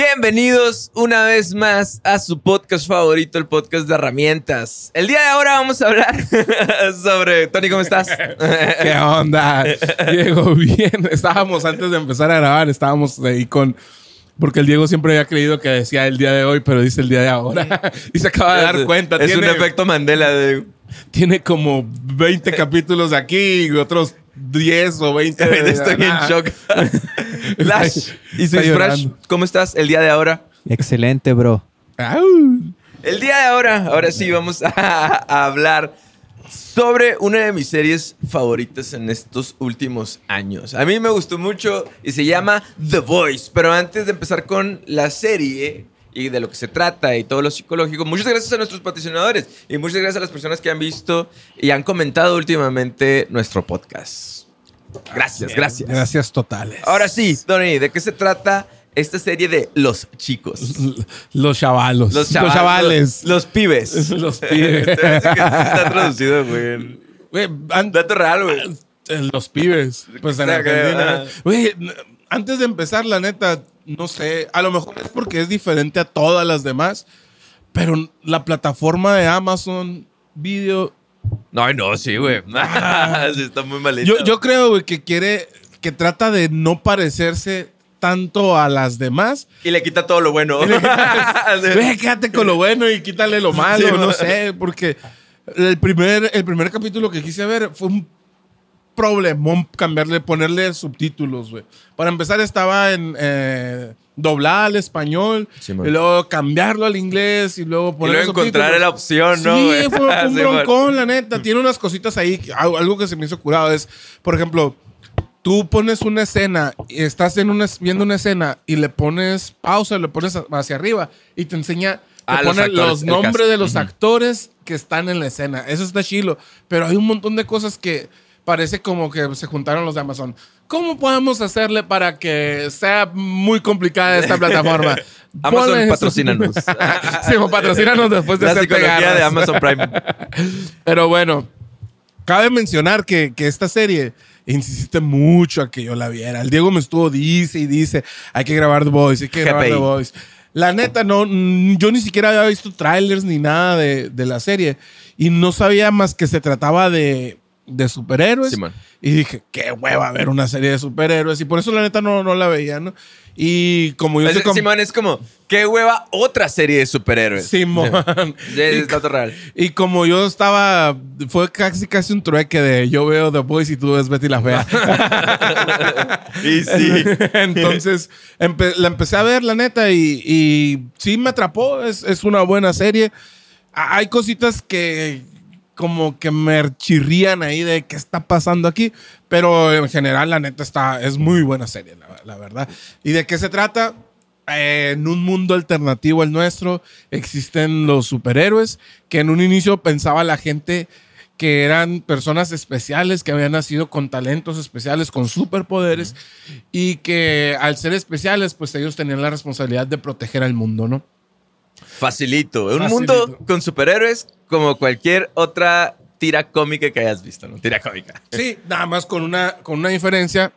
Bienvenidos una vez más a su podcast favorito, el podcast de herramientas. El día de ahora vamos a hablar sobre... Tony, ¿cómo estás? ¿Qué onda? Diego, bien. Estábamos antes de empezar a grabar, estábamos ahí con... Porque el Diego siempre había creído que decía el día de hoy, pero dice el día de ahora. y se acaba de dar cuenta. Es un Tiene- efecto Mandela de... Tiene como 20 capítulos aquí y otros 10 o 20. de- Estoy en shock. Lash y Swiss Fresh. ¿cómo estás el día de ahora? Excelente, bro. El día de ahora, ahora sí vamos a, a hablar sobre una de mis series favoritas en estos últimos años. A mí me gustó mucho y se llama The Voice. Pero antes de empezar con la serie y de lo que se trata y todo lo psicológico, muchas gracias a nuestros patrocinadores y muchas gracias a las personas que han visto y han comentado últimamente nuestro podcast. Gracias, gracias. Gracias totales. Ahora sí, Tony, ¿de qué se trata esta serie de Los Chicos? Los chavalos. Los, Los chavales. Los, los pibes. Los pibes. Está traducido, güey. Dato real, güey. Eh, Los pibes. Pues en Argentina. Güey, antes de empezar, la neta, no sé. A lo mejor es porque es diferente a todas las demás. Pero la plataforma de Amazon Video. No, no, sí, güey. sí, está muy malito. Yo, yo creo, güey, que quiere. Que trata de no parecerse tanto a las demás. Y le quita todo lo bueno. Güey, quédate con lo bueno y quítale lo malo. Sí, no sé, porque el primer, el primer capítulo que quise ver fue un problemón cambiarle, ponerle subtítulos, güey. Para empezar estaba en eh, doblada al español, Sí, y luego cambiarlo al inglés, y luego y ponerle luego encontrar subtítulos. la opción, ¿no? Sí, fue un Sí, broncón, la neta. Tiene unas cositas ahí. que- Algo que se me hizo curado es, por ejemplo, tú pones una escena y estás en una, viendo una escena y le pones pausa, le pones hacia arriba y te enseña, te Ah, los pone actores, los nombres de los actores que están en la escena. Eso está chilo. Pero hay un montón de cosas que parece como que se juntaron los de Amazon. ¿Cómo podemos hacerle para que sea muy complicada esta plataforma? Amazon, patrocínanos. sí, patrocínanos después de La psicología de Amazon Prime. Pero bueno, cabe mencionar que, que esta serie insiste mucho a que yo la viera. El Diego me estuvo, dice y dice, hay que grabar The Voice, hay que grabar GPI. The Voice. La neta, no, yo ni siquiera había visto trailers ni nada de, de la serie. Y no sabía más que se trataba de, de superhéroes. Simón. y dije, qué hueva ver una serie de superhéroes. Y por eso la neta no, no la veía, ¿no? Y como yo Es- sé cómo... Simón, es como, qué hueva otra serie de superhéroes. Simón. Sí, es dato real. Y como yo estaba, fue casi casi un trueque de yo veo The Boys y tú ves Betty la Fea. Y sí. Entonces empe- la empecé a ver, la neta, y, y sí me atrapó. Es, es una buena serie. Hay cositas que como que me chirrían ahí de qué está pasando aquí, pero en general la neta está, es muy buena serie, la, la verdad. ¿Y de qué se trata? Eh, en un mundo alternativo al nuestro existen los superhéroes que en un inicio pensaba la gente que eran personas especiales, que habían nacido con talentos especiales, con superpoderes, y que al ser especiales, pues ellos tenían la responsabilidad de proteger al mundo, ¿no? Facilito. Un Facilito. mundo con superhéroes como cualquier otra tira cómica que hayas visto, ¿no? Tira cómica. Sí, nada más con una, con una diferencia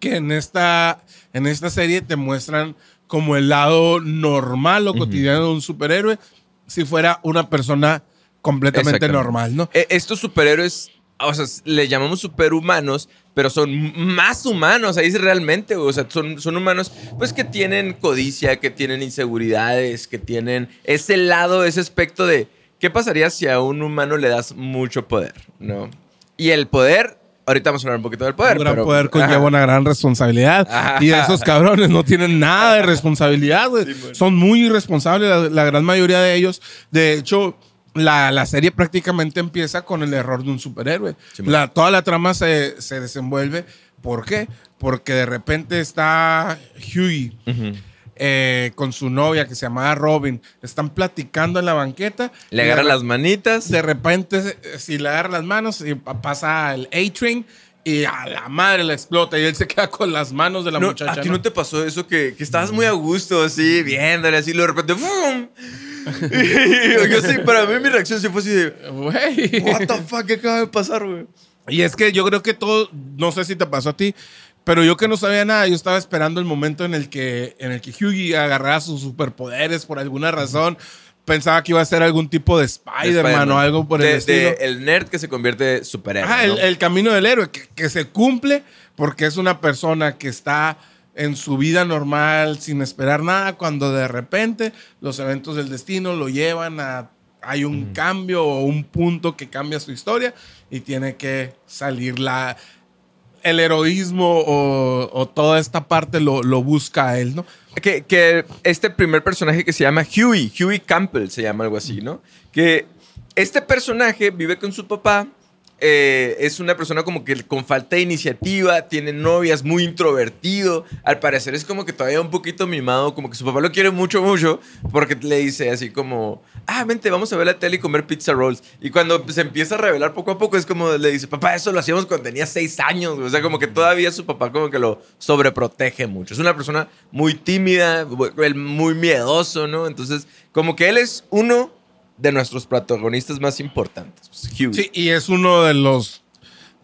que en esta, en esta serie te muestran como el lado normal o cotidiano de un superhéroe si fuera una persona completamente normal, ¿no? Eh, Estos superhéroes, o sea, le llamamos superhumanos, pero son más humanos, ahí es realmente, o sea, son, son humanos pues que tienen codicia, que tienen inseguridades, que tienen ese lado, ese aspecto de qué pasaría si a un humano le das mucho poder, ¿no? Y el poder, ahorita vamos a hablar un poquito del poder. un gran pero- poder conlleva Ajá. una gran responsabilidad. Ajá. Y esos cabrones no tienen nada de responsabilidad, güey. Son muy irresponsables, la, la gran mayoría de ellos. De hecho, la, la serie prácticamente empieza con el error de un superhéroe. Sí, la, toda la trama se, se desenvuelve. ¿Por qué? Porque de repente está Hughie. eh, con su novia que se llamaba Robin, están platicando en la banqueta. Le re- las manitas. de repente, si le agarra las manos, y pa- pasa el A-Train y a la madre le explota y él se queda con las manos de la No, muchacha. ¿A ti ¿no? no te pasó eso que, que estabas muy a gusto, así, viéndole, así, y de repente, ¡fum! y yo sí, para mí mi reacción sí fue así de, Güey. ¿What the fuck? ¿Qué acaba de pasar, güey? Y es que yo creo que todo, no sé si te pasó a ti, Pero yo que no sabía nada, yo estaba esperando el momento en el que, en el que Hughie agarrara sus superpoderes por alguna razón. Pensaba que iba a ser algún tipo de Spider-Man o algo por el estilo. de el nerd que se convierte en superhéroe. Ajá, el, ¿no? el camino del héroe, que, que se cumple porque es una persona que está en su vida normal sin esperar nada, cuando de repente los eventos del destino lo llevan a... Hay un cambio o un punto que cambia su historia y tiene que salir la... El heroísmo o, o toda esta parte lo, lo busca a él, ¿no? Que, que este primer personaje que se llama Huey, Huey Campbell se llama algo así, ¿no? Que este personaje vive con su papá, eh, es una persona como que con falta de iniciativa, tiene novias, muy introvertido, al parecer es como que todavía un poquito mimado, como que su papá lo quiere mucho, mucho, porque le dice así como, ah, vente, vamos a ver la tele y comer pizza rolls. Y cuando se empieza a revelar poco a poco, es como le dice, papá, eso lo hacíamos cuando tenía seis años, o sea, como que todavía su papá como que lo sobreprotege mucho. Es una persona muy tímida, muy miedoso, ¿no? Entonces, como que él es uno de nuestros protagonistas más importantes, pues. Sí, y es uno de los.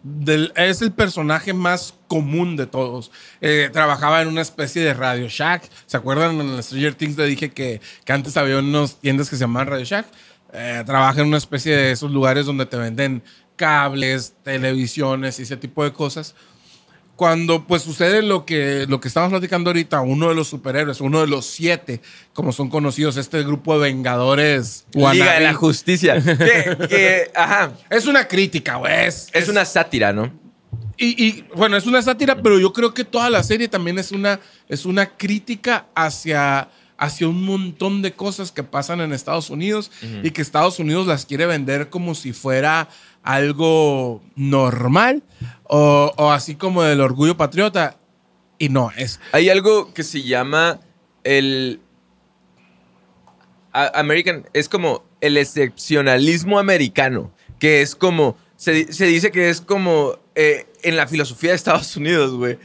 del- es el personaje más común de todos. Eh, trabajaba en una especie de Radio Shack. ¿Se acuerdan? En Stranger Things le dije que, que antes había unos tiendas que se llamaban Radio Shack. Eh, trabaja en una especie de esos lugares donde te venden cables, televisiones y ese tipo de cosas. Cuando pues sucede lo que, lo que estamos platicando ahorita, uno de los superhéroes, uno de los siete, como son conocidos, este grupo de Vengadores. Liga de la Justicia. que, que, ajá, Es una crítica, güey. Es, es una sátira, ¿no? Y, y, bueno, es una sátira, pero yo creo que toda la serie también es una, es una crítica hacia, hacia un montón de cosas que pasan en Estados Unidos y que Estados Unidos las quiere vender como si fuera algo normal o, o así como del orgullo patriota. Y no, es. Hay algo que se llama el American, es como el excepcionalismo americano, que es como, se, se dice que es como eh, en la filosofía de Estados Unidos, güey.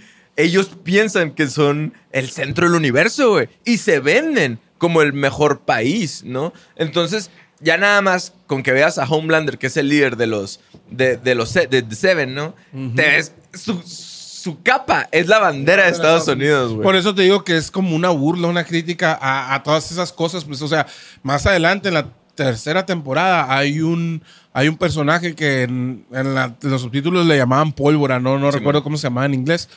Ellos piensan que son el centro del universo, güey, y se venden como el mejor país, ¿no? Entonces, ya nada más con que veas a Homelander, que es el líder de los, de, de los de, The Seven, ¿no? Te ves, su, su capa es la bandera de Estados Unidos, güey. Por eso te digo que es como una burla, una crítica a, a todas esas cosas. Pues, o sea, más adelante en la tercera temporada hay un, hay un personaje que en, en la- en los subtítulos le llamaban pólvora, no, no Sí, recuerdo man. cómo se llamaba en inglés.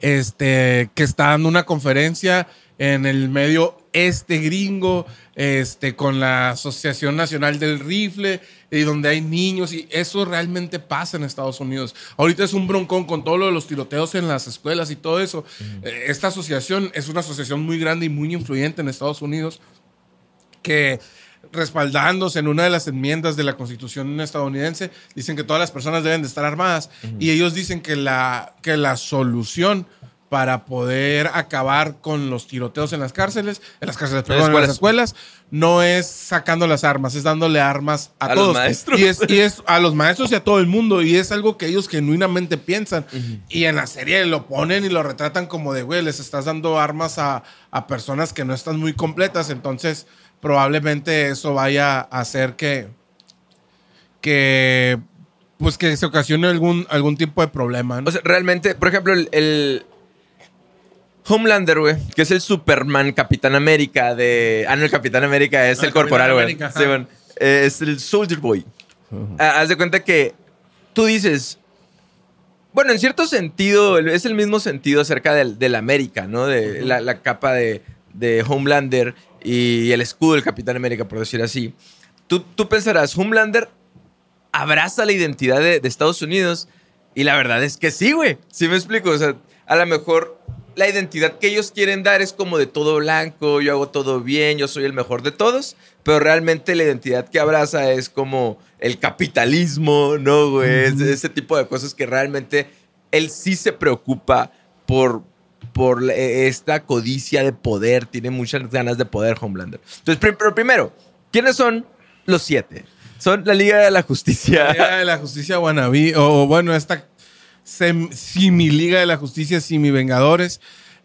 Este, que está dando una conferencia en el medio este gringo, este, con la Asociación Nacional del Rifle, y donde hay niños, y eso realmente pasa en Estados Unidos. Ahorita es un broncón con todo lo de los tiroteos en las escuelas y todo eso. Eh, Esta asociación es una asociación muy grande y muy influyente en Estados Unidos que respaldándose en una de las enmiendas de la Constitución estadounidense, dicen que todas las personas deben de estar armadas y ellos dicen que la, que la solución para poder acabar con los tiroteos en las cárceles, en las cárceles, perdón, en las escuelas, no es sacando las armas, es dándole armas a, A los todos. maestros. Y es, y es a los maestros y a todo el mundo. Y es algo que ellos genuinamente piensan. Y en la serie lo ponen y lo retratan como de, güey, les estás dando armas a, a personas que no están muy completas. Entonces, probablemente eso vaya a hacer que, que pues que se ocasione algún, algún tipo de problema. ¿no? O sea, realmente, por ejemplo, el, el Homelander, güey, que es el Superman Capitán América de. Ah, no, el Capitán América es Ah, el corporal, güey. Sí, bueno, eh, es el Soldier Boy. Ah, haz de cuenta que tú dices. Bueno, en cierto sentido, es el mismo sentido acerca del, del América, ¿no? De la, la capa de, de Homelander y el escudo del Capitán América, por decir así. Tú, tú pensarás, Homelander abraza la identidad de, de Estados Unidos y la verdad es que sí, güey. ¿Sí me explico? O sea, a lo mejor la identidad que ellos quieren dar es como de todo blanco, yo hago todo bien, yo soy el mejor de todos, pero realmente la identidad que abraza es como el capitalismo, ¿no, güey? Es- Ese tipo de cosas que realmente él sí se preocupa por, por la- eh, esta codicia de poder, tiene muchas ganas de poder Homelander. Entonces, pero primero, ¿quiénes son los siete? Son la Liga de la Justicia. Liga de la Justicia Wannabe, o, bueno, esta sem- simi-Liga de la Justicia, simi-Vengadores,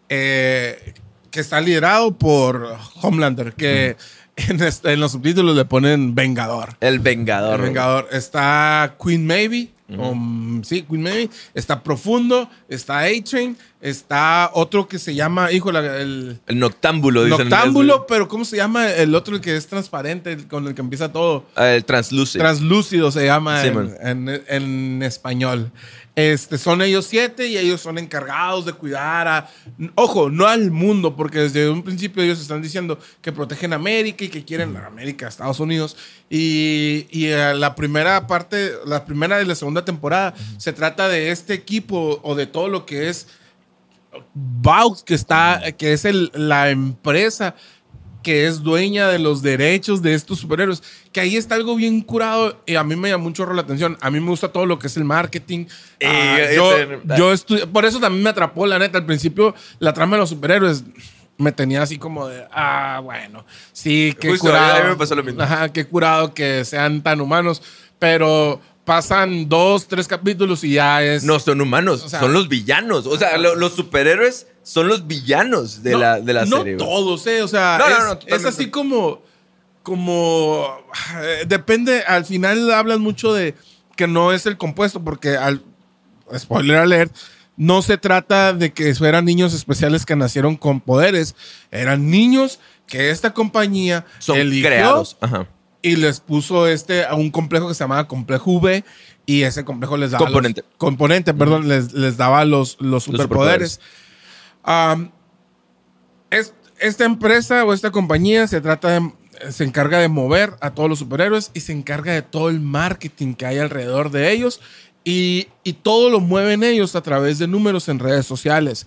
eh, que está liderado por Homelander, que en, este- en los subtítulos le ponen Vengador. El Vengador. El Vengador. Está Queen Maybe, Um, sí, Queen Maeve. Está Profundo, está A-Train, está otro que se llama, hijo, el... El noctámbulo, dicen. Noctámbulo, pero ¿cómo se llama el otro el que es transparente, el con el que empieza todo? Ah, el translúcido. Translúcido se llama Sí, en, en- en español. Este, son ellos siete y ellos son encargados de cuidar a... Ojo, no al mundo, porque desde un principio ellos están diciendo que protegen a América y que quieren a América, Estados Unidos. Y, eh, la primera parte, la primera y la segunda temporada, se trata de este equipo o de todo lo que es Vaux, que que es la empresa que es dueña de los derechos de estos superhéroes. Que ahí está algo bien curado y a mí me llama mucho la atención. A mí me gusta todo lo que es el marketing. Eh, Ah, eh, yo, eh, yo por eso también me atrapó, la neta. Al principio, la trama de los superhéroes me tenía así como de, ah, bueno, sí, qué Justo, curado. a mí me pasó lo mismo. Ajá, qué curado que sean tan humanos. Pero pasan dos, tres capítulos y ya es. No son humanos, O sea- son los villanos. O sea, lo- los superhéroes son los villanos de no, la, de la no serie. güey. todos, ¿eh? O sea, No, no, es, no, es así como. Como. eh, Depende. Al final hablan mucho de que no es el compuesto, porque al. Spoiler alert. No se trata de que fueran niños especiales que nacieron con poderes. Eran niños que esta compañía Son eligió creados. Ajá. Y les puso este a un complejo que se llamaba complejo V y ese complejo les daba Componente. los- componente, perdón, les, les daba los, los superpoderes. Es- esta empresa o esta compañía se trata de se encarga de mover a todos los superhéroes y se encarga de todo el marketing que hay alrededor de ellos y, y todo lo mueven ellos a través de números en redes sociales.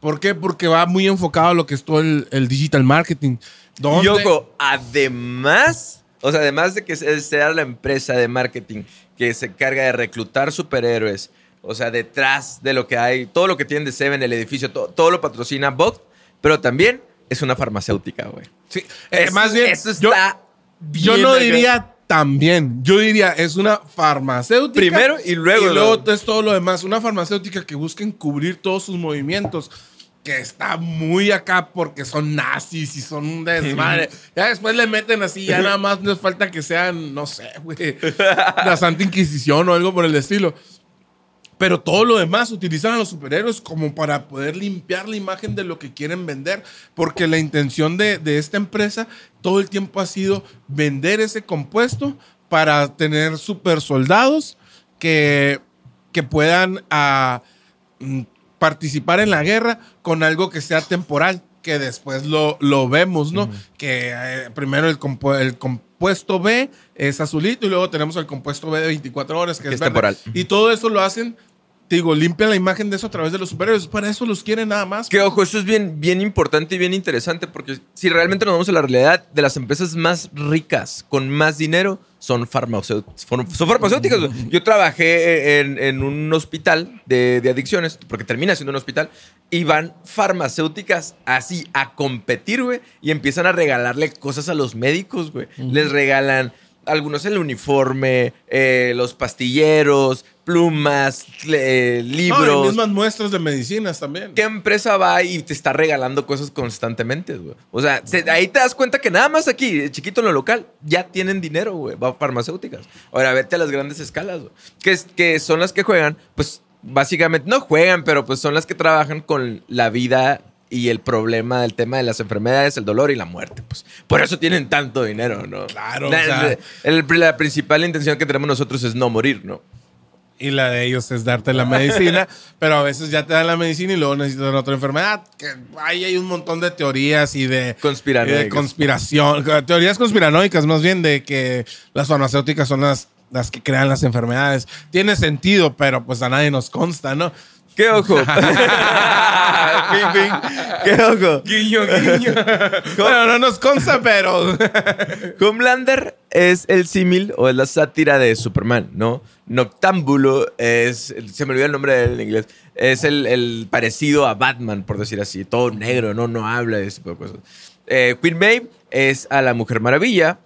¿Por qué? Porque va muy enfocado a lo que es todo el, el digital marketing. Donde- ojo, además, o sea, además de que se- sea la empresa de marketing que se encarga de reclutar superhéroes, o sea, detrás de lo que hay, todo lo que tienen de Seven, el edificio, to- todo lo patrocina Bot, pero también es una farmacéutica, güey. Sí, eh, Eso- más bien, eso yo- está Yo bien no diría también. Yo diría, es una farmacéutica. Primero y luego Y luego es todo lo demás. Una farmacéutica que busca encubrir todos sus movimientos. Que está muy acá porque son nazis y son un desmadre. ya después le meten así, ya nada más les falta que sean, no sé, güey, la Santa Inquisición o algo por el estilo. Pero todo lo demás utilizan a los superhéroes como para poder limpiar la imagen de lo que quieren vender. Porque la intención de, de esta empresa todo el tiempo ha sido vender ese compuesto para tener super soldados que, que puedan ah, mm, participar en la guerra con algo que sea temporal. Que después lo, lo vemos, ¿no? Que eh, primero el, compu- el compuesto B es azulito y luego tenemos el compuesto B de 24 horas que, Que es es verde. temporal. Y todo eso lo hacen, te digo, limpian la imagen de eso a través de los superhéroes. Para eso los quieren nada más. Que ojo, eso es bien, bien importante y bien interesante porque si realmente nos vamos a la realidad de las empresas más ricas con más dinero son güey. Yo trabajé en, en un hospital de, de adicciones, porque termina siendo un hospital, y van farmacéuticas así a competir, güey, y empiezan a regalarle cosas a los médicos, güey. Les regalan algunos el uniforme, eh, los pastilleros, plumas, eh, No, libros. y mismas muestras de medicinas también. ¿Qué empresa va y te está regalando cosas constantemente, güey? O sea, se- ahí te das cuenta que nada más aquí, eh, chiquito en lo local, ya tienen dinero, güey, va a farmacéuticas. Ahora, vete a las grandes escalas, güey. Que, es- que son las que juegan, pues, básicamente, no juegan, pero pues son las que trabajan con la vida y el problema del tema de las enfermedades, el dolor y la muerte, pues. Por eso tienen tanto dinero, ¿no? Claro, La, o sea- el- la principal intención que tenemos nosotros es no morir, ¿no? Y la de ellos es darte la medicina, pero a veces ya te dan la medicina y luego necesitan otra enfermedad. Que ahí hay un montón de teorías y de, y de conspiración, teorías conspiranoicas más bien de que las farmacéuticas son las, las que crean las enfermedades. Tiene sentido, pero pues a nadie nos consta, ¿no? ¿Qué ojo? Ping, ping. ¿Qué ojo? Guiño, guiño. bueno, no nos consta, pero... Homelander es el símil o es la sátira de Superman, ¿no? Noctámbulo es, se me olvidó el nombre de él en inglés, es el, el parecido a Batman, por decir así, todo negro, no, no habla de ese tipo de cosas. Eh, Queen Maeve es a la Mujer Maravilla,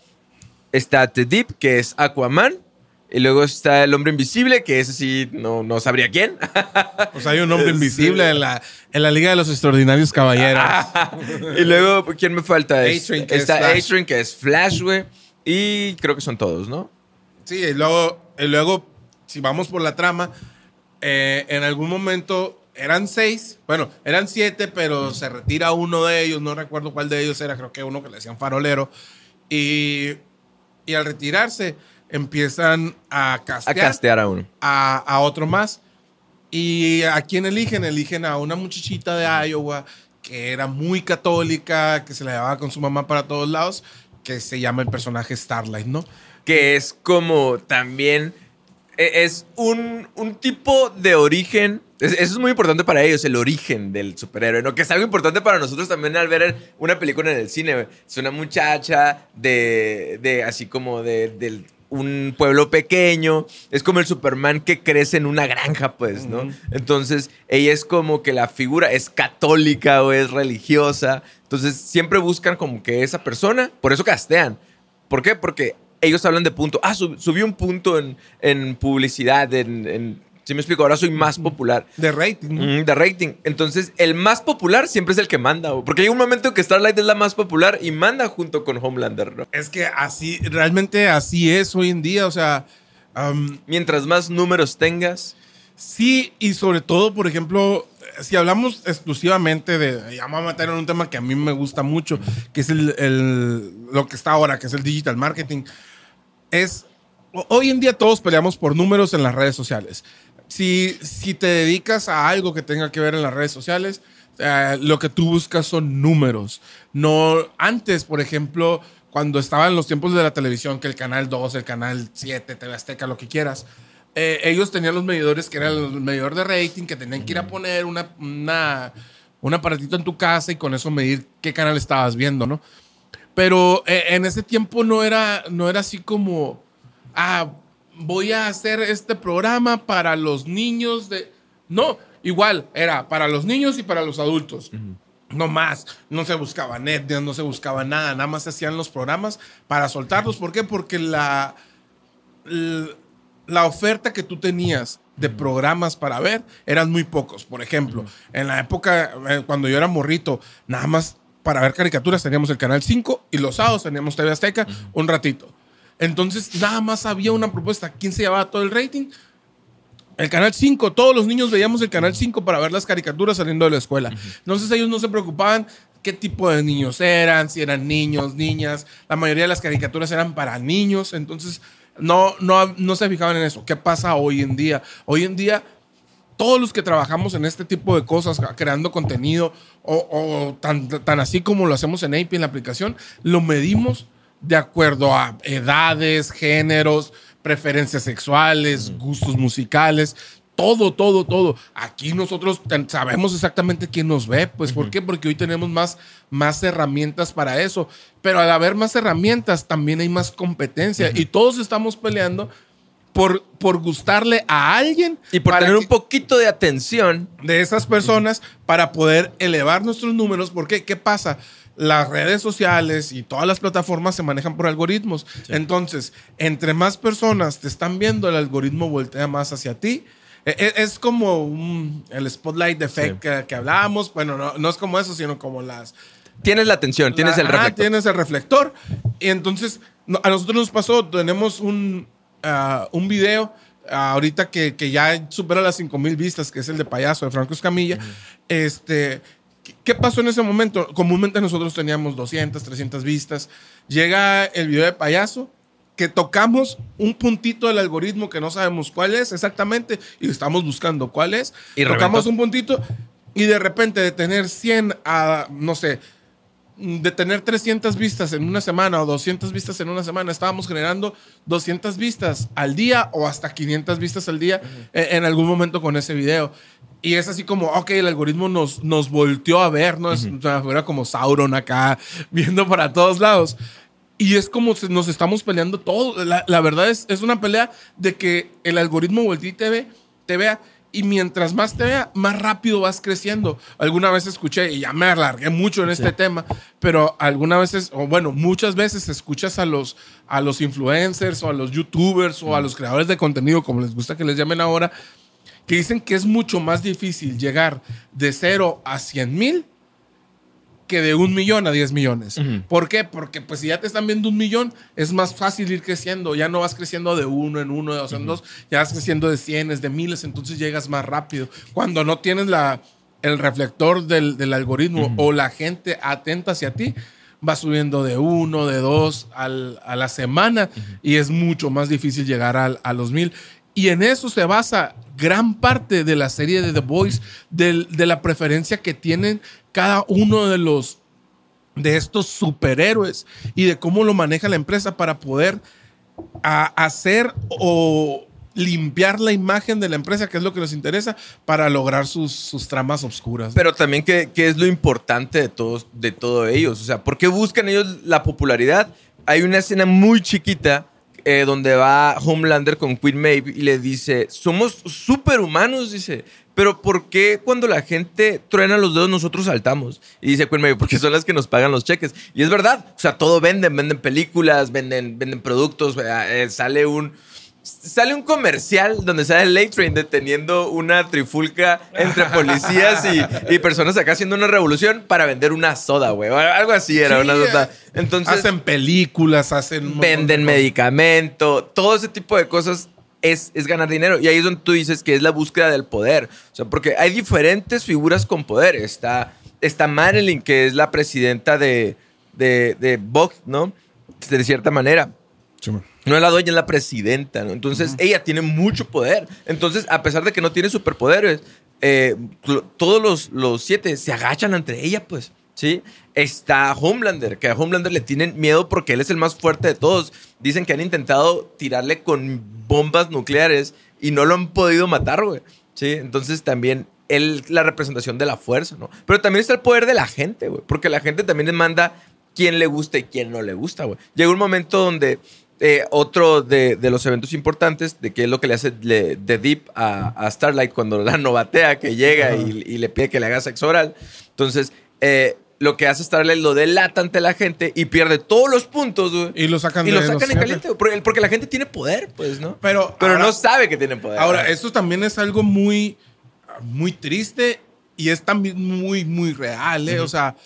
está The Deep, que es Aquaman, y luego está el Hombre Invisible, que ese sí, no, no sabría quién. Pues hay un hombre invisible en la, en la Liga de los Extraordinarios Caballeros. y luego, ¿quién me falta? Que es está. A-Train, que es Flash, güey, y creo que son todos, ¿no? Sí, y luego, y luego si vamos por la trama, eh, en algún momento eran seis, bueno, eran siete, pero se retira uno de ellos, no recuerdo cuál de ellos era, creo que uno que le decían farolero, y, y al retirarse empiezan a A castear, a uno. a, a otro más. ¿Y a quién eligen? Eligen a una muchachita de Iowa que era muy católica, que se la llevaba con su mamá para todos lados, que se llama el personaje Starlight, ¿no? que es como también e- es un, un tipo de origen. es- Eso es muy importante para ellos, el origen del superhéroe, ¿no? Que es algo importante para nosotros también al ver una película en el cine. Es una muchacha de, de así como de, del un pueblo pequeño. Es como el Superman que crece en una granja, pues, ¿no? Entonces, ella es como que la figura es católica o es religiosa. Entonces, siempre buscan como que esa persona, por eso castean. ¿Por qué? Porque ellos hablan de punto. Ah, sub- subí un punto en, en publicidad, en, en- ¿Sí me explico? Ahora soy más popular. De rating. Mm, de rating. Entonces, el más popular siempre es el que manda. Porque hay un momento que Starlight es la más popular y manda junto con Homelander, ¿no? Es que así, realmente así es hoy en día, o sea, Mientras más números tengas, sí, y sobre todo, por ejemplo, si hablamos exclusivamente de, ya vamos a meter en un tema que a mí me gusta mucho, que es el, el- lo que está ahora, que es el digital marketing, es, ho- hoy en día todos peleamos por números en las redes sociales. Si, si te dedicas a algo que tenga que ver en las redes sociales, eh, lo que tú buscas son números. No, antes, por ejemplo, cuando estaban los tiempos de la televisión, que el canal 2, el canal 7, TV Azteca, lo que quieras, eh, ellos tenían los medidores que eran el medidor de rating, que tenían que ir a poner una, una- un aparatito en tu casa y con eso medir qué canal estabas viendo, ¿no? Pero eh, en ese tiempo no era, no era así como, ah, voy a hacer este programa para los niños de... No, igual, era para los niños y para los adultos. No más, no se buscaba Netflix, no se buscaba nada, nada más se hacían los programas para soltarlos. ¿Por qué? Porque la, la oferta que tú tenías de programas para ver eran muy pocos. Por ejemplo, en la época, eh, cuando yo era morrito, nada más para ver caricaturas teníamos el Canal 5 y los sábados teníamos TV Azteca un ratito. Entonces, nada más había una propuesta. ¿Quién se llevaba todo el rating? El Canal 5, todos los niños veíamos el Canal 5 para ver las caricaturas saliendo de la escuela. Entonces ellos no se preocupaban qué tipo de niños eran, si eran niños, niñas. La mayoría de las caricaturas eran para niños, entonces no, no, no se fijaban en eso. ¿Qué pasa hoy en día? Hoy en día todos los que trabajamos en este tipo de cosas, creando contenido, o, o tan, tan así como lo hacemos en AP en la aplicación, lo medimos de acuerdo a edades, géneros, preferencias sexuales, gustos musicales, todo, todo, todo. Aquí nosotros sabemos exactamente quién nos ve, pues ¿por qué? Porque hoy tenemos más, más herramientas para eso, pero al haber más herramientas también hay más competencia y todos estamos peleando por, por gustarle a alguien y por tener un poquito de atención, de esas personas para poder elevar nuestros números. Porque, ¿qué pasa? Las redes sociales y todas las plataformas se manejan por algoritmos. Entonces, entre más personas te están viendo, el algoritmo voltea más hacia ti. E- e- Es como un- el spotlight effect Sí. que, que hablábamos. Bueno, no, no es como eso, sino como las, tienes la atención, tienes el reflector. Tienes el reflector. Y entonces, a nosotros nos pasó, tenemos un, ah, un video ah, ahorita que, que ya supera las 5000 vistas, que es el de Payaso de Franco Escamilla. Este. ¿Qué- ¿Qué pasó en ese momento? Comúnmente nosotros teníamos 200, 300 vistas. Llega el video de payaso, que tocamos un puntito del algoritmo que no sabemos cuál es exactamente y estamos buscando cuál es. Y tocamos reventó. un puntito y de repente de tener 100 a, no sé, de tener 300 vistas en una semana o 200 vistas en una semana, estábamos generando 200 vistas al día o hasta 500 vistas al día eh, en algún momento con ese video. Y es así como, ok, el algoritmo nos, nos volteó a ver, ¿no? Es, o sea, era como Sauron acá, viendo para todos lados. Y es como nos estamos peleando todo. La, la verdad es, es una pelea de que el algoritmo voltee y te, ve, te vea. Y mientras más te vea, más rápido vas creciendo. Alguna vez escuché, y ya me alargué mucho en este tema, pero algunas veces, o bueno, muchas veces escuchas a los, a los influencers o a los youtubers o a los creadores de contenido, como les gusta que les llamen ahora, que dicen que es mucho más difícil llegar de cero a 100 mil que de un millón a 10 millones. ¿Por qué? Porque pues si ya te están viendo un millón, es más fácil ir creciendo. Ya no vas creciendo de uno en uno, de dos en dos, ya vas creciendo de cienes, de miles, entonces llegas más rápido. Cuando no tienes la, el reflector del, del algoritmo o la gente atenta hacia ti, va subiendo de uno, de dos al- a la semana y es mucho más difícil llegar al- a los mil. Y en eso se basa gran parte de la serie de The del- de la preferencia que tienen cada uno de los de estos superhéroes y de cómo lo maneja la empresa para poder hacer o limpiar la imagen de la empresa, que es lo que les interesa, para lograr sus, tramas oscuras. Pero también qué, es lo importante de todos, de ellos. O sea, ¿por qué buscan ellos la popularidad? Hay una escena muy chiquita eh, donde va Homelander con Queen Maeve y le dice, somos superhumanos, dice. Pero ¿por qué cuando la gente truena los dedos nosotros saltamos? Y dice Queen Maeve, porque son las que nos pagan los cheques. Y es verdad, o sea, todo venden, venden películas, venden, venden productos, eh, sale un... Sale un comercial donde sale el Late Train deteniendo una trifulca entre policías y, y personas acá haciendo una revolución para vender una soda, güey. Algo así era, Sí, una soda. eh, Entonces, hacen películas, hacen... venden medicamento, todo ese tipo de cosas es, es ganar dinero. Y ahí es donde tú dices que es la búsqueda del poder. O sea, porque hay diferentes figuras con poder. Está, está Marilyn, que es la presidenta de, de, de Vogue, ¿no? De cierta manera. No es la dueña, es la presidenta, ¿no? Entonces, ella tiene mucho poder. Entonces, a pesar de que no tiene superpoderes, eh, todos los, los siete se agachan ante ella, pues, ¿sí? Está Homelander, que a Homelander le tienen miedo porque él es el más fuerte de todos. Dicen que han intentado tirarle con bombas nucleares y no lo han podido matar, güey, ¿sí? Entonces, también él, la representación de la fuerza, ¿no? Pero también está el poder de la gente, güey, porque la gente también le manda quién le gusta y quién no le gusta, güey. Llega un momento donde eh, otro de, de los eventos importantes, de que es lo que le hace le- de Deep a, a Starlight cuando la novatea, que llega y, y le pide que le haga sexo oral. Entonces, eh, lo que hace Starlight lo delata ante la gente y pierde todos los puntos, güey. Y lo sacan Y lo sacan en caliente, porque, porque la gente tiene poder, pues, ¿no? Pero, Pero ahora- no sabe que tiene poder. Ahora, esto también es algo muy, muy triste y es también muy, muy real, ¿eh? O sea,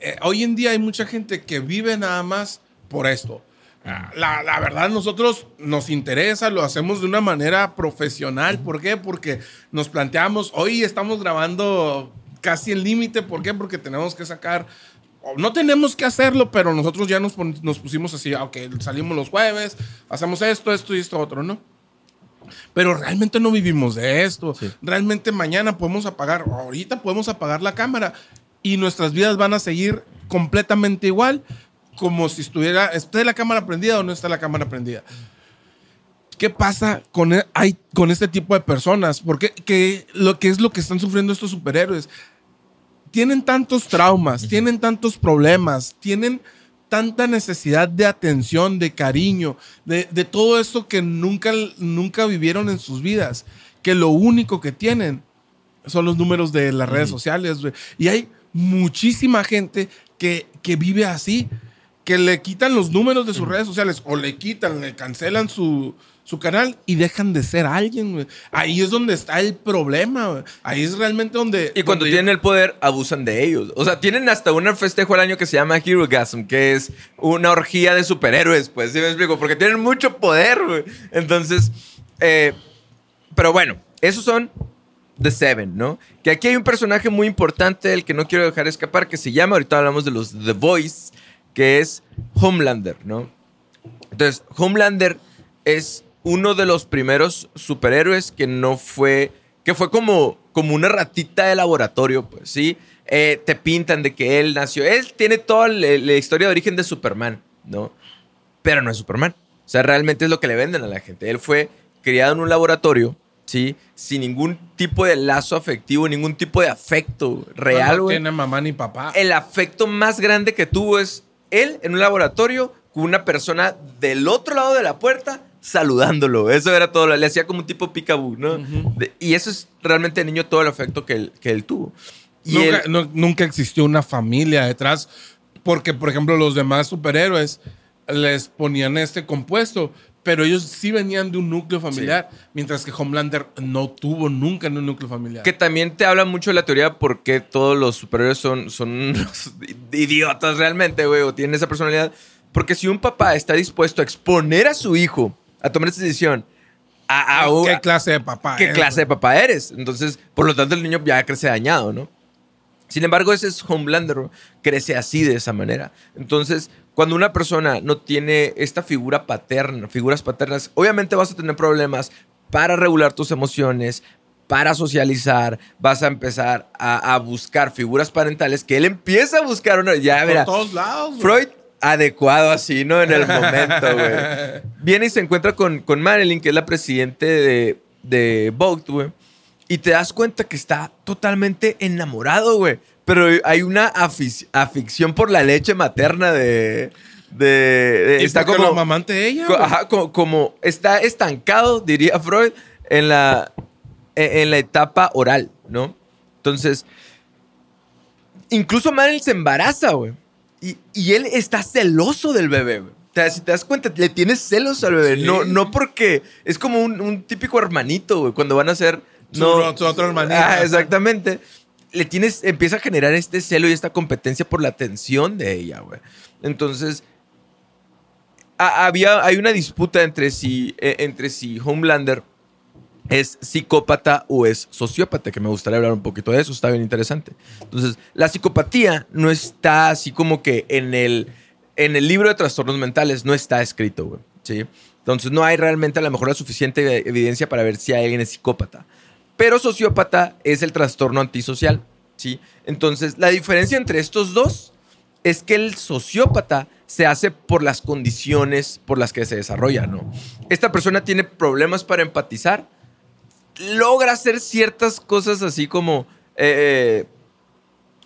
eh, hoy en día hay mucha gente que vive nada más por esto. Ah, La, la verdad, nosotros nos interesa, lo hacemos de una manera profesional. ¿Por qué? Porque nos planteamos, hoy estamos grabando casi el límite. ¿Por qué? Porque tenemos que sacar no tenemos que hacerlo, pero nosotros ya nos, nos pusimos así, ah, ok, salimos los jueves, hacemos esto, esto y esto otro, ¿no? Pero realmente no vivimos de esto. Realmente mañana podemos apagar, ahorita podemos apagar la cámara y nuestras vidas van a seguir completamente igual, como si estuviera, esté la cámara prendida o no está la cámara prendida. ¿Qué pasa con, e- hay, con este tipo de personas? Porque ¿qué, lo que es lo que están sufriendo estos superhéroes? Tienen tantos traumas, tienen tantos problemas, tienen tanta necesidad de atención, de cariño, de, de todo eso que nunca, nunca vivieron en sus vidas, que lo único que tienen son los números de las redes sociales. Y hay muchísima gente que, que vive así, que le quitan los números de sus redes sociales o le quitan, le cancelan su, su canal y dejan de ser alguien. güey. Ahí es donde está el problema. güey. Ahí es realmente donde... Y cuando donde- tienen el poder, abusan de ellos. O sea, tienen hasta un festejo al año que se llama Herogasm, que es una orgía de superhéroes, pues, ¿sí me explico? Porque tienen mucho poder, güey. Entonces, eh, pero bueno, esos son The Seven, ¿no? Que aquí hay un personaje muy importante, el que no quiero dejar escapar, que se llama, ahorita hablamos de los The Voice, que es Homelander, ¿no? Entonces, Homelander es uno de los primeros superhéroes que no fue, que fue como, como una ratita de laboratorio, pues, ¿sí? Eh, te pintan de que él nació, él tiene toda la, la historia de origen de Superman, ¿no? Pero no es Superman. O sea, realmente es lo que le venden a la gente. Él fue criado en un laboratorio, ¿sí? Sin ningún tipo de lazo afectivo, ningún tipo de afecto real, no tiene mamá ni papá. el afecto más grande que tuvo es él en un laboratorio con una persona del otro lado de la puerta saludándolo. Eso era todo. Le hacía como un tipo picaboo, ¿no? De- y eso es realmente el niño todo el afecto que él, que él tuvo. Y nunca, él- no- nunca existió una familia detrás, porque, por ejemplo, los demás superhéroes les ponían este compuesto, pero ellos sí venían de un núcleo familiar, mientras que Homelander no tuvo nunca en un núcleo familiar. Que también te habla mucho de la teoría de por qué todos los superhéroes son, son idiotas realmente, güey, o tienen esa personalidad. Porque si un papá está dispuesto a exponer a su hijo a tomar esa decisión, a, a- ¿Qué clase de papá? ¿qué eres, clase de papá eres? Entonces, por lo tanto, el niño ya crece dañado, ¿no? Sin embargo, ese es Homelander, crece así de esa manera. Entonces, cuando una persona no tiene esta figura paterna, figuras paternas, obviamente vas a tener problemas para regular tus emociones, para socializar, vas a empezar a, a buscar figuras parentales que él empieza a buscar una. Ya, Por mira, todos lados. güey. Freud adecuado así, ¿no? En el momento, güey. Viene y se encuentra con, con Marilyn, que es la presidente de, de Vogue, güey. Y te das cuenta que está totalmente enamorado, güey. Pero hay una afic- afición por la leche materna de... de, de- Y está como... mamante ella. co- ajá, co- como, está estancado, diría Freud, en la, en, en la etapa oral, ¿no? Entonces, incluso Marilyn se embaraza, güey. Y, y él está celoso del bebé, güey. O sea, si te das cuenta, le tienes celos al bebé. Sí. No, no porque es como un, un típico hermanito, güey. Cuando van a ser. No, su otro hermanita. Ah, exactamente. Le tienes, empieza a generar este celo y esta competencia por la atención de ella, güey. Entonces, ha- había, hay una disputa entre si, eh, entre si Homelander es psicópata o es sociópata, que me gustaría hablar un poquito de eso, está bien interesante. Entonces, la psicopatía no está así como que en el, en el libro de trastornos mentales, no está escrito, güey. ¿sí? Entonces, no hay realmente a lo mejor la suficiente evidencia para ver si alguien es psicópata. Pero sociópata es el trastorno antisocial, ¿sí? Entonces, la diferencia entre estos dos es que el sociópata se hace por las condiciones por las que se desarrolla, ¿no? Esta persona tiene problemas para empatizar, logra hacer ciertas cosas así como eh,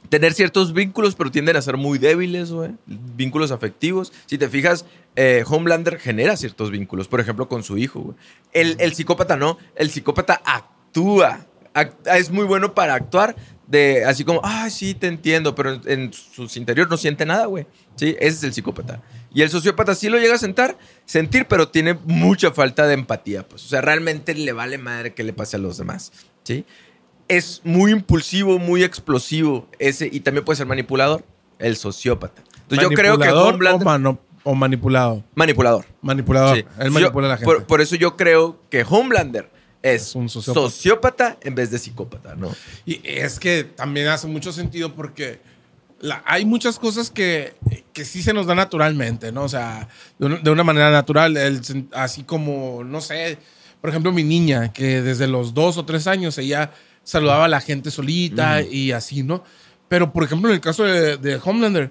tener ciertos vínculos, pero tienden a ser muy débiles, güey. Vínculos afectivos. Si te fijas, eh, Homelander genera ciertos vínculos, por ejemplo, con su hijo. El, el psicópata no, el psicópata actúa. Act- es muy bueno para actuar de así como, ah, sí, te entiendo, pero en, sus interior no siente nada, güey. Sí, ese es el psicópata. Y el sociópata sí lo llega a sentar, sentir, pero tiene mucha falta de empatía, pues. O sea, realmente le vale madre que le pase a los demás, ¿sí? Es muy impulsivo, muy explosivo ese, y también puede ser manipulador, el sociópata. Entonces yo creo que ¿Manipulador Homelander... O, mano- o manipulado. Manipulador. Manipulador. Sí. Él Yo- manipula a la gente. Por, por eso yo creo que Homelander es un sociópata. sociópata en vez de psicópata, ¿no? Y es que también hace mucho sentido porque la- hay muchas cosas que, que sí se nos da naturalmente, ¿no? O sea, de una, de una manera natural, el así como, no sé, por ejemplo, mi niña, que desde los dos o tres años ella saludaba a la gente solita y así, ¿no? Pero, por ejemplo, en el caso de, de Homelander,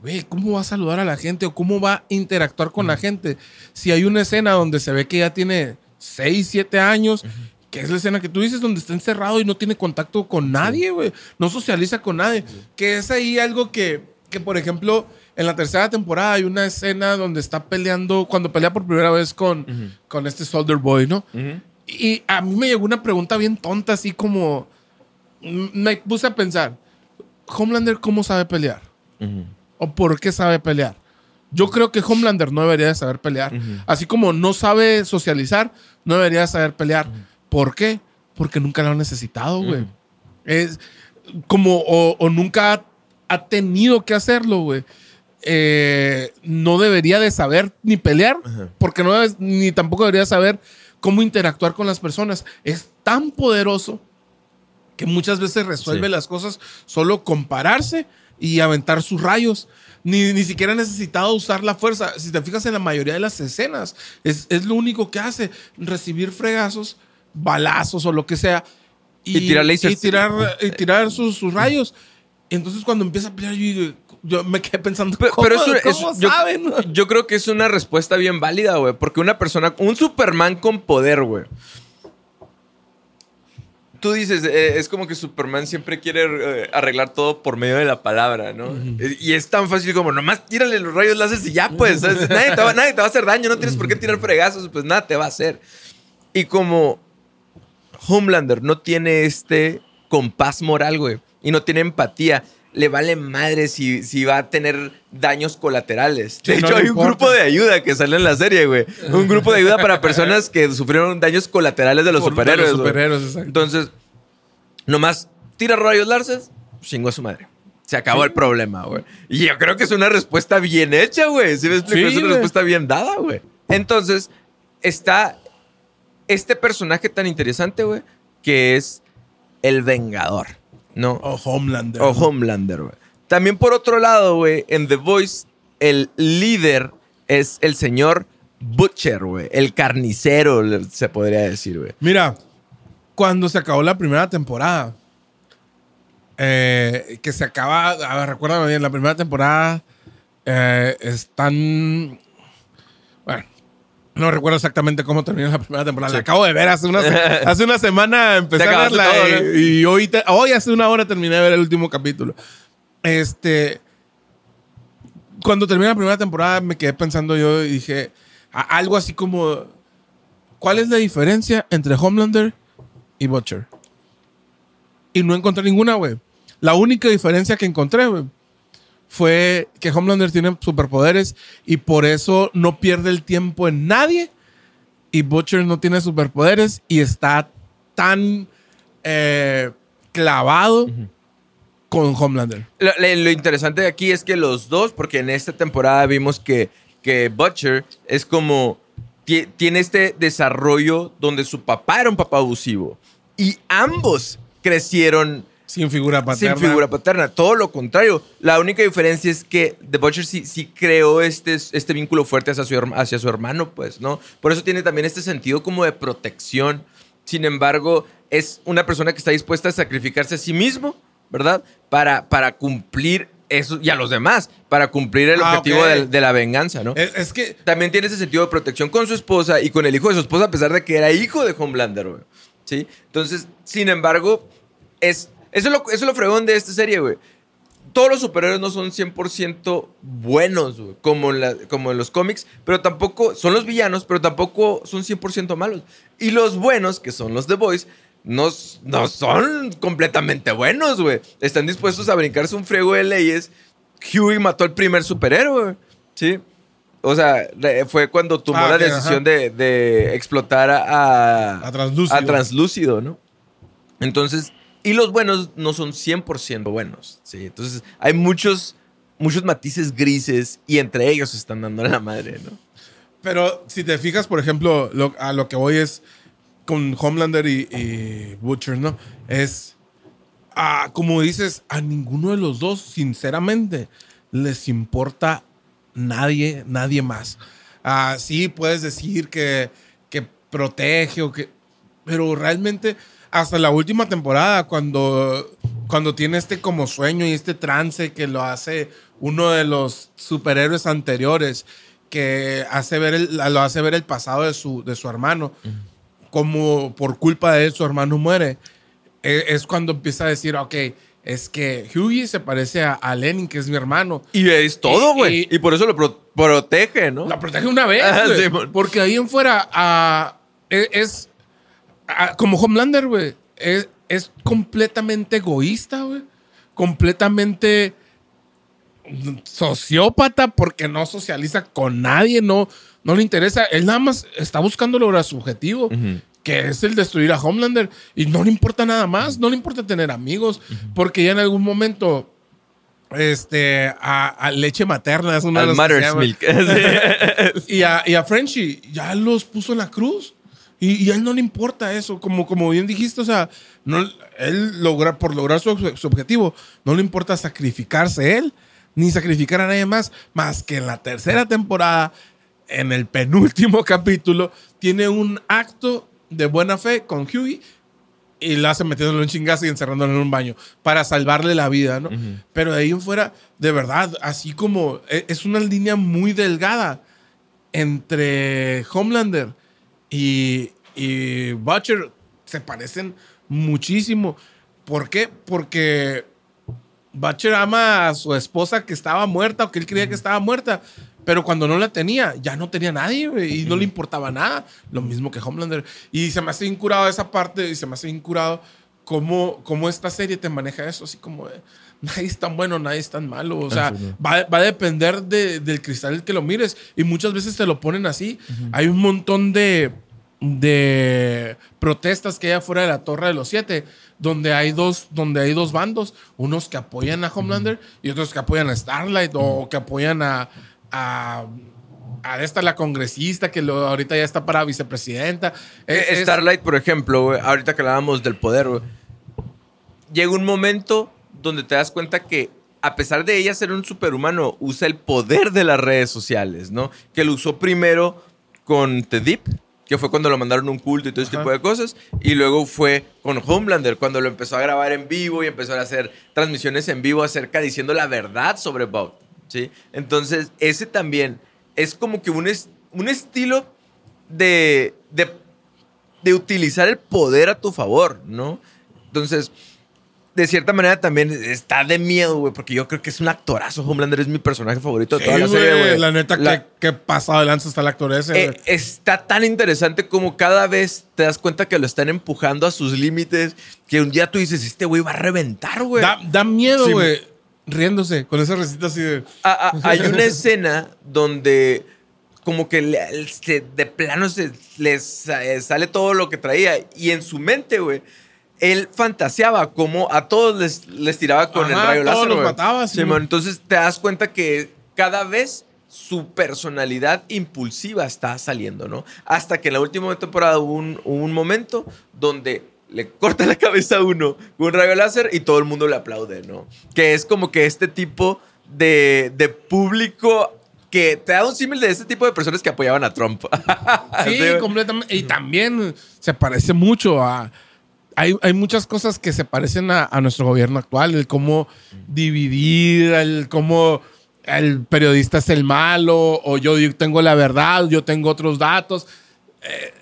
güey, ¿cómo va a saludar a la gente o cómo va a interactuar con la gente? Si hay una escena donde se ve que ya tiene 6, 7 años, que es la escena que tú dices donde está encerrado y no tiene contacto con nadie, güey, no socializa con nadie, que es ahí algo que, que, por ejemplo, en la tercera temporada hay una escena donde está peleando, cuando pelea por primera vez con, con este Soldier Boy, ¿no? Y a mí me llegó una pregunta bien tonta, así como, me puse a pensar, Homelander, ¿cómo sabe pelear? o por qué sabe pelear. Yo creo que Homelander no debería de saber pelear. Así como no sabe socializar, no debería de saber pelear. ¿Por qué? Porque nunca lo ha necesitado, güey. Es como, o, o nunca ha, ha tenido que hacerlo, güey. Eh, no debería de saber ni pelear, porque no debe- ni tampoco debería saber cómo interactuar con las personas. Es tan poderoso que muchas veces resuelve Sí. las cosas solo con pararse y aventar sus rayos. Ni, ni siquiera ha necesitado usar la fuerza. Si te fijas en la mayoría de las escenas, es, es lo único que hace. Recibir fregazos, balazos o lo que sea. Y tirar lasers. Y tirar, y tirar sus, sus rayos. Entonces cuando empieza a pelear, yo, digo- yo me quedé pensando, Pero, ¿cómo, pero eso, cómo eso- yo, saben? yo creo que es una respuesta bien válida, güey. Porque una persona, un Superman con poder, güey. Tú dices, eh, es como que Superman siempre quiere eh, arreglar todo por medio de la palabra, ¿no? Y es tan fácil como, nomás tírale los rayos láser y ya, pues. ¿sabes? nadie, te va, nadie te va a hacer daño, no tienes por qué tirar fregazos, pues nada te va a hacer. Y como Homelander no tiene este compás moral, güey, y no tiene empatía, le vale madre si, si va a tener daños colaterales. De hecho, hay un importa. grupo de ayuda que sale en la serie, güey. Un grupo de ayuda para personas que sufrieron daños colaterales de los Por- de superhéroes. los superhéroes, exacto. Entonces, nomás tira rayos Larces, chingó a su madre. Se acabó el problema, güey. Y yo creo que es una respuesta bien hecha, güey. ¿Sí me explico? Sí, es una güey. respuesta bien dada, güey. Entonces, está este personaje tan interesante, güey, que es el Vengador, ¿no? O Homelander. O Homelander, güey. También por otro lado, güey, en The Voice, el líder es el señor Butcher, güey. El carnicero, se podría decir, güey. Mira, cuando se acabó la primera temporada, eh, que se acaba, a ver, recuérdame bien, la primera temporada eh, están, no recuerdo exactamente cómo terminó la primera temporada. La acabo de ver hace una, hace una semana, empecé a verla todo, y, hoy, te- hoy hace una hora terminé de ver el último capítulo. Este, cuando terminé la primera temporada me quedé pensando yo y dije a- algo así como, ¿cuál es la diferencia entre Homelander y Butcher? Y no encontré ninguna, güey. La única diferencia que encontré, güey, fue que Homelander tiene superpoderes y por eso no pierde el tiempo en nadie. Y Butcher no tiene superpoderes y está tan eh, clavado con Homelander. Lo, interesante de aquí es que los dos, porque en esta temporada vimos que, que Butcher es como. ti- Tiene este desarrollo donde su papá era un papá abusivo. Y ambos crecieron Sin figura paterna. sin figura paterna. Todo lo contrario. La única diferencia es que The Butcher sí, sí creó este, este vínculo fuerte hacia su, hacia su hermano, pues, ¿no? Por eso tiene también este sentido como de protección. Sin embargo, es una persona que está dispuesta a sacrificarse a sí mismo, ¿verdad? Para, para cumplir eso y a los demás, para cumplir el Ah, objetivo de, de la venganza, ¿no? Es, es que También tiene ese sentido de protección con su esposa y con el hijo de su esposa, a pesar de que era hijo de Homelander, güey. ¿Sí? Entonces, sin embargo, es, eso, es lo, eso es lo fregón de esta serie, güey. Todos los superhéroes no son 100% buenos, güey, como, en la- como en los cómics, pero tampoco son los villanos, pero tampoco son 100% malos. Y los buenos, que son los The Boys, no, son completamente buenos, güey. Están dispuestos a brincarse un friego de leyes. Huey mató al primer superhéroe, güey. ¿sí? O sea, fue cuando tomó Ah, la decisión de, de explotar a, A Translúcido. a Translúcido, ¿no? Entonces, y los buenos no son 100% buenos, ¿sí? Entonces, hay muchos, muchos matices grises y entre ellos se están dando la madre, ¿no? Pero si te fijas, por ejemplo, lo- a lo que voy es con Homelander y, Butcher, ¿no? Es, ah, como dices, a ninguno de los dos, sinceramente, les importa nadie, nadie más. Ah, sí, puedes decir que, que protege o que... Pero realmente, hasta la última temporada, cuando, cuando tiene este como sueño y este trance que lo hace uno de los superhéroes anteriores, que hace ver el, lo hace ver el pasado de su, de su hermano, como por culpa de él su hermano muere, e- es cuando empieza a decir, ok, es que Hughie se parece a, a Lenin, que es mi hermano. Y es todo, güey. y- Y, por eso lo pro- protege, ¿no? La protege una vez, Ah, sí, porque ahí en fuera ah, es, es, como Homelander, güey. Es, es completamente egoísta, güey. Completamente sociópata porque no socializa con nadie, no, no le interesa. Él nada más está buscando lograr su objetivo, que es el destruir a Homelander. Y no le importa nada más, no le importa tener amigos, porque ya en algún momento este, a, a leche materna es una de las. Milk. Y a, y a Frenchy ya los puso en la cruz. Y, y a él no le importa eso. Como, como bien dijiste, o sea, no, él logra, por lograr su, su objetivo, no le importa sacrificarse él, ni sacrificar a nadie más, más que en la tercera temporada, en el penúltimo capítulo, tiene un acto de buena fe con Hughie y la hace metiéndolo en chingazo y encerrándolo en un baño para salvarle la vida, ¿no? Pero de ahí en fuera, de verdad, así como e- es una línea muy delgada entre Homelander y, y Butcher, se parecen muchísimo. ¿Por qué? Porque Butcher ama a su esposa que estaba muerta o que él creía que estaba muerta. Pero cuando no la tenía, ya no tenía nadie y no le importaba nada. Lo mismo que Homelander. Y se me hace incurado esa parte y se me hace incurado cómo, cómo esta serie te maneja eso, así como de, nadie es tan bueno, nadie es tan malo. O sea, va, va a depender de- del cristal el que lo mires. Y muchas veces te lo ponen así. Hay un montón de, de protestas que hay afuera de la Torre de los Siete, donde hay dos, donde hay dos bandos, unos que apoyan a Homelander y otros que apoyan a Starlight o que apoyan a, a, a esta la congresista que lo, ahorita ya está para vicepresidenta. Eh, Es- Starlight, por ejemplo, ahorita que hablábamos del poder, güey, llega un momento donde te das cuenta que a pesar de ella ser un superhumano, usa el poder de las redes sociales, ¿no? Que lo usó primero con The Deep, que fue cuando lo mandaron a un culto y todo ese Ajá. tipo de cosas, y luego fue con Homelander, cuando lo empezó a grabar en vivo y empezó a hacer transmisiones en vivo acerca diciendo la verdad sobre Bob, ¿sí? Entonces, ese también es como que un, es- un estilo de, de de utilizar el poder a tu favor, ¿no? Entonces, de cierta manera también está de miedo, güey, porque yo creo que es un actorazo. Homelander es mi personaje favorito de Sí, toda la serie, güey. La neta, La- que, que pasado de lanza está el actor ese. eh, está tan interesante como cada vez te das cuenta que lo están empujando a sus límites, que un día tú dices, este güey va a reventar, güey. da, da miedo, Sí. güey. Riéndose con esa recita así de. Hay una escena donde como que le- se- de plano se les eh, sale todo lo que traía y en su mente, güey, él fantaseaba como a todos les, les tiraba con el rayo todos láser. los güey. mataba, sí, Simón, man. entonces te das cuenta que cada vez su personalidad impulsiva está saliendo, ¿no? Hasta que en la última temporada hubo un, hubo un momento donde le corta la cabeza a uno con un rayo láser y todo el mundo le aplaude, ¿no? Que es como que este tipo de, de público que te da un símil de este tipo de personas que apoyaban a Trump. Sí, completamente. Y también se parece mucho a. Hay, hay muchas cosas que se parecen a, a nuestro gobierno actual, el cómo dividir, el cómo el periodista es el malo, o yo tengo la verdad, yo tengo otros datos. Eh,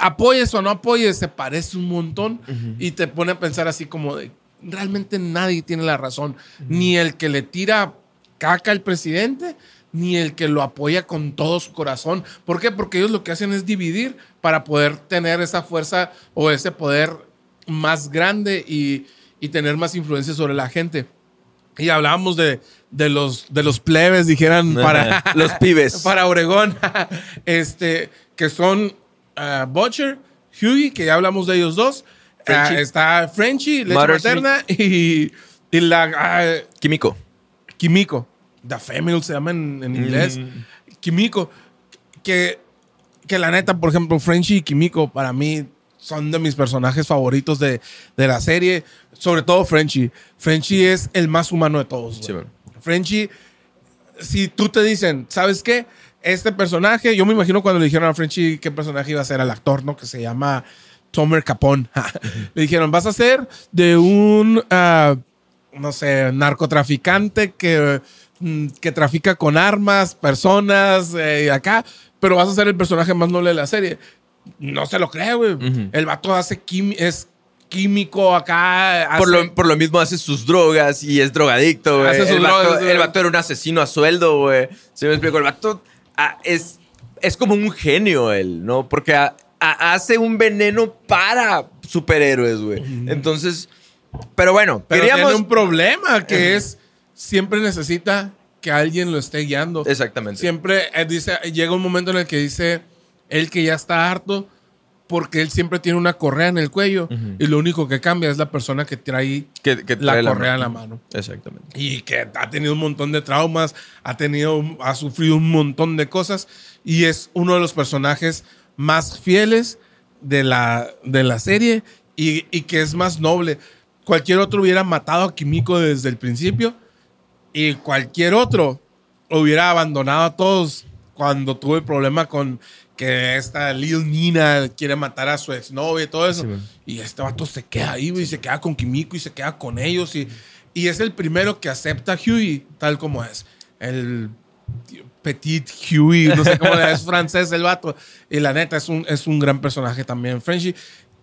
apoyes o no apoyes, se parece un montón y te pone a pensar así como de, realmente nadie tiene la razón, ni el que le tira caca al presidente, ni el que lo apoya con todo su corazón. ¿Por qué? Porque ellos lo que hacen es dividir para poder tener esa fuerza o ese poder más grande y, y tener más influencia sobre la gente. Y hablábamos de, de los, de los plebes, dijeran, para Los pibes. para Obregón, este, que son ah, Butcher, Hughie, que ya hablamos de ellos dos. Frenchie. Ah, está Frenchy, leche Mother materna, y, y la ah, Químico. Kimiko. The Female se llama en, en inglés. Mm. Kimiko. Que, que la neta, por ejemplo, Frenchy y Kimiko para mí son de mis personajes favoritos de, de la serie. Sobre todo Frenchy. Frenchy es el más humano de todos. Sí. Frenchy, si tú te dicen, ¿sabes qué? Este personaje, yo me imagino cuando le dijeron a Frenchy qué personaje iba a ser al actor, ¿no? Que se llama Tomer Capón. le dijeron, vas a ser de un, ah, no sé, narcotraficante que, mm, que trafica con armas, personas, eh, y acá, pero vas a ser el personaje más noble de la serie. No se lo cree, güey. El vato hace es químico acá. Por lo, por lo mismo hace sus drogas y es drogadicto, güey. Hace sus El, el vato era un asesino a sueldo, güey. ¿Se me explico? El vato ah, es, es como un genio él, ¿no? Porque hace un veneno para superhéroes, güey. Entonces, pero bueno, Pero queríamos... tiene un problema que es siempre necesita que alguien lo esté guiando. Exactamente. Siempre eh, dice, llega un momento en el que dice él que ya está harto porque él siempre tiene una correa en el cuello y lo único que cambia es la persona que trae que, que la trae correa en la mano. Exactamente. Y que ha tenido un montón de traumas, ha tenido, ha sufrido un montón de cosas y es uno de los personajes más fieles de la, de la serie y, y que es más noble. Cualquier otro hubiera matado a Kimiko desde el principio y cualquier otro hubiera abandonado a todos cuando tuve el problema con que esta Lil Nina quiere matar a su exnovia y todo eso. Sí, y este vato se queda ahí güey, y se queda con Kimiko y se queda con ellos. Y, y es el primero que acepta a Huey tal como es. El Petit Huey, no sé cómo es francés el vato. Y la neta es un, es un gran personaje también, Frenchy,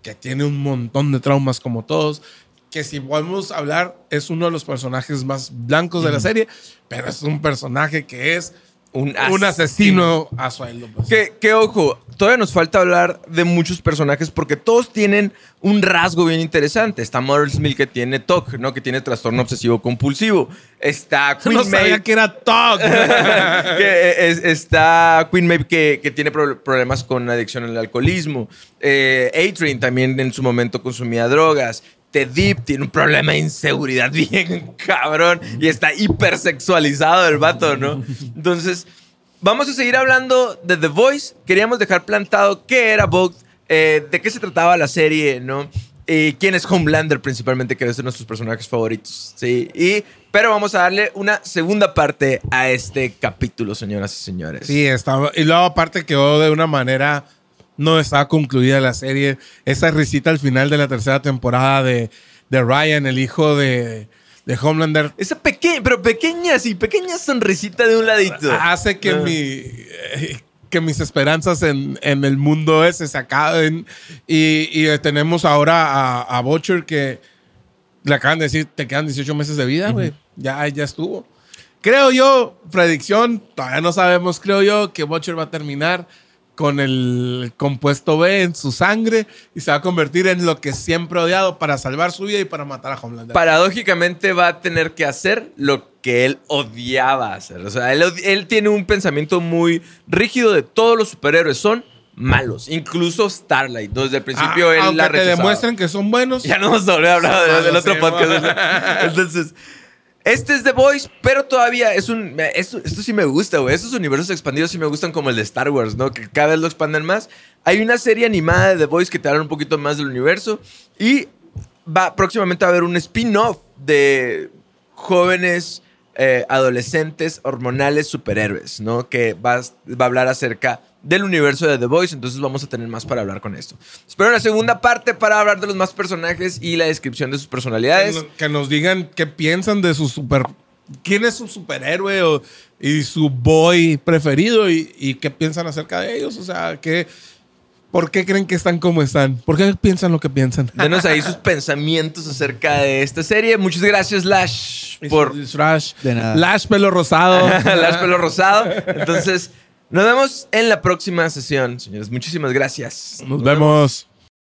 que tiene un montón de traumas como todos. Que si podemos hablar, es uno de los personajes más blancos de la serie, pero es un personaje que es un, Un asesino a sueldo. pues. Que, que, ojo, todavía nos falta hablar de muchos personajes porque todos tienen un rasgo bien interesante. Está Mother's Smith que tiene TOC, ¿no? Que tiene trastorno obsesivo compulsivo. Está Queen no sabía Maeve, que era TOC. que es- está Queen Maeve que, que tiene pro- problemas con adicción al alcoholismo. Eh, A-Train también en su momento consumía drogas. Ted Deep tiene un problema de inseguridad bien cabrón y está hipersexualizado el vato, ¿no? Entonces, vamos a seguir hablando de The Voice. Queríamos dejar plantado qué era Vogue, eh, de qué se trataba la serie, ¿no? Y quién es Homelander principalmente, que es de nuestros personajes favoritos, ¿sí? Y, pero vamos a darle una segunda parte a este capítulo, señoras y señores. Sí, estaba. Y luego, aparte, quedó de una manera. No estaba concluida la serie. Esa risita al final de la tercera temporada de, de Ryan, el hijo de, de Homelander, Esa pequeña, pero pequeña, sí, pequeña sonrisita de un ladito. hace que, Ah. mi, eh, que mis esperanzas en, en el mundo ese se acaben. Y, y, tenemos ahora a, a Butcher que le acaban de decir, te quedan 18 meses de vida, güey. Ya, ya estuvo. Creo yo, predicción, todavía no sabemos, creo yo que Butcher va a terminar con el compuesto B en su sangre y se va a convertir en lo que siempre ha odiado para salvar su vida y para matar a Homelander. Paradójicamente va a tener que hacer lo que él odiaba hacer. O sea, él, tiene un pensamiento muy rígido de todos los superhéroes. Son malos. Incluso Starlight. Desde el principio Ah, él aunque la te rechazaba. demuestren que son buenos. Ya no hemos hablado de- del otro podcast. Entonces, este es The Voice, pero todavía es un. Esto, sí me gusta, güey. Estos universos expandidos sí me gustan como el de Star Wars, ¿no? Que cada vez lo expanden más. Hay una serie animada de The Voice que te habla un poquito más del universo. Y va próximamente a haber un spin-off de jóvenes. eh, adolescentes hormonales superhéroes, ¿no? Que va, va a hablar acerca del universo de The Voice, entonces vamos a tener más para hablar con esto. Espero una segunda parte para hablar de los más personajes y la descripción de sus que, personalidades. que nos digan qué piensan de su super. ¿Quién es su superhéroe o- y su boy preferido y, y qué piensan acerca de ellos? O sea, ¿qué, ¿por qué creen que están como están? ¿Por qué piensan lo que piensan? Denos ahí sus pensamientos acerca de esta serie. Muchas gracias, Lash, por Lash, De nada. Lash pelo rosado. Lash Pelo Rosado. Entonces, nos vemos en la próxima sesión, señores. Muchísimas gracias. Nos vemos.